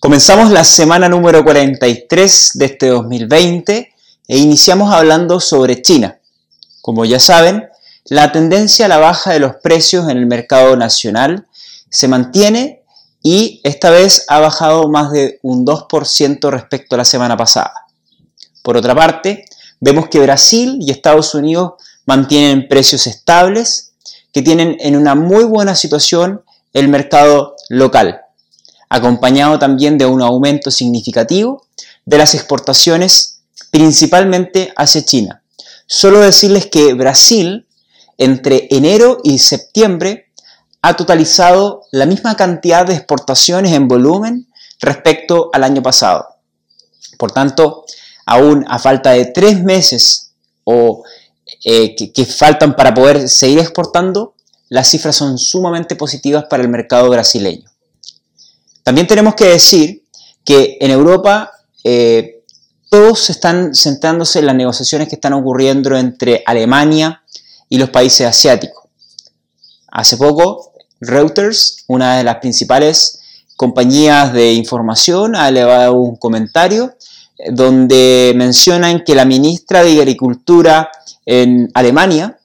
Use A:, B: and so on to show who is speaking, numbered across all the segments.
A: Comenzamos la semana número 43 de este 2020 e iniciamos hablando sobre China. Como ya saben, la tendencia a la baja de los precios en el mercado nacional se mantiene y esta vez ha bajado más de un 2% respecto a la semana pasada. Por otra parte, vemos que Brasil y Estados Unidos mantienen precios estables que tienen en una muy buena situación el mercado local acompañado también de un aumento significativo de las exportaciones, principalmente hacia China. Solo decirles que Brasil, entre enero y septiembre, ha totalizado la misma cantidad de exportaciones en volumen respecto al año pasado. Por tanto, aún a falta de tres meses o eh, que, que faltan para poder seguir exportando, las cifras son sumamente positivas para el mercado brasileño. También tenemos que decir que en Europa eh, todos están centrándose en las negociaciones que están ocurriendo entre Alemania y los países asiáticos. Hace poco, Reuters, una de las principales compañías de información, ha elevado un comentario eh, donde mencionan que la ministra de Agricultura en Alemania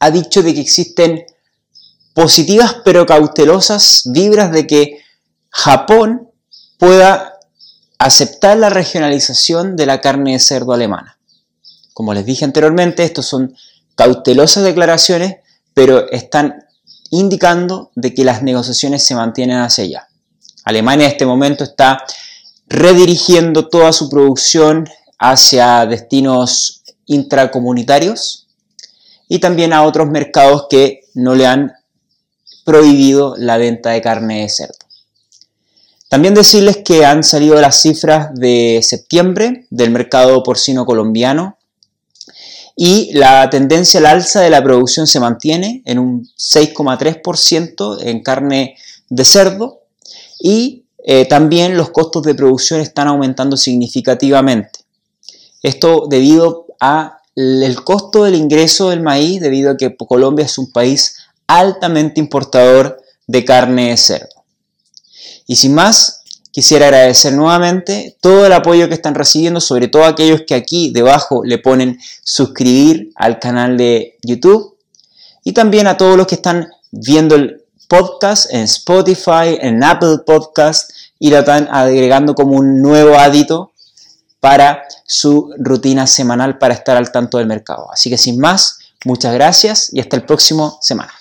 A: ha dicho de que existen positivas pero cautelosas vibras de que Japón pueda aceptar la regionalización de la carne de cerdo alemana. Como les dije anteriormente, estos son cautelosas declaraciones, pero están indicando de que las negociaciones se mantienen hacia allá. Alemania en este momento está redirigiendo toda su producción hacia destinos intracomunitarios y también a otros mercados que no le han prohibido la venta de carne de cerdo. También decirles que han salido las cifras de septiembre del mercado porcino colombiano y la tendencia al alza de la producción se mantiene en un 6,3% en carne de cerdo y eh, también los costos de producción están aumentando significativamente. Esto debido a el costo del ingreso del maíz, debido a que Colombia es un país altamente importador de carne de cerdo. Y sin más, quisiera agradecer nuevamente todo el apoyo que están recibiendo, sobre todo aquellos que aquí debajo le ponen suscribir al canal de YouTube y también a todos los que están viendo el podcast en Spotify, en Apple Podcast y lo están agregando como un nuevo hábito para su rutina semanal para estar al tanto del mercado. Así que sin más, muchas gracias y hasta el próximo semana.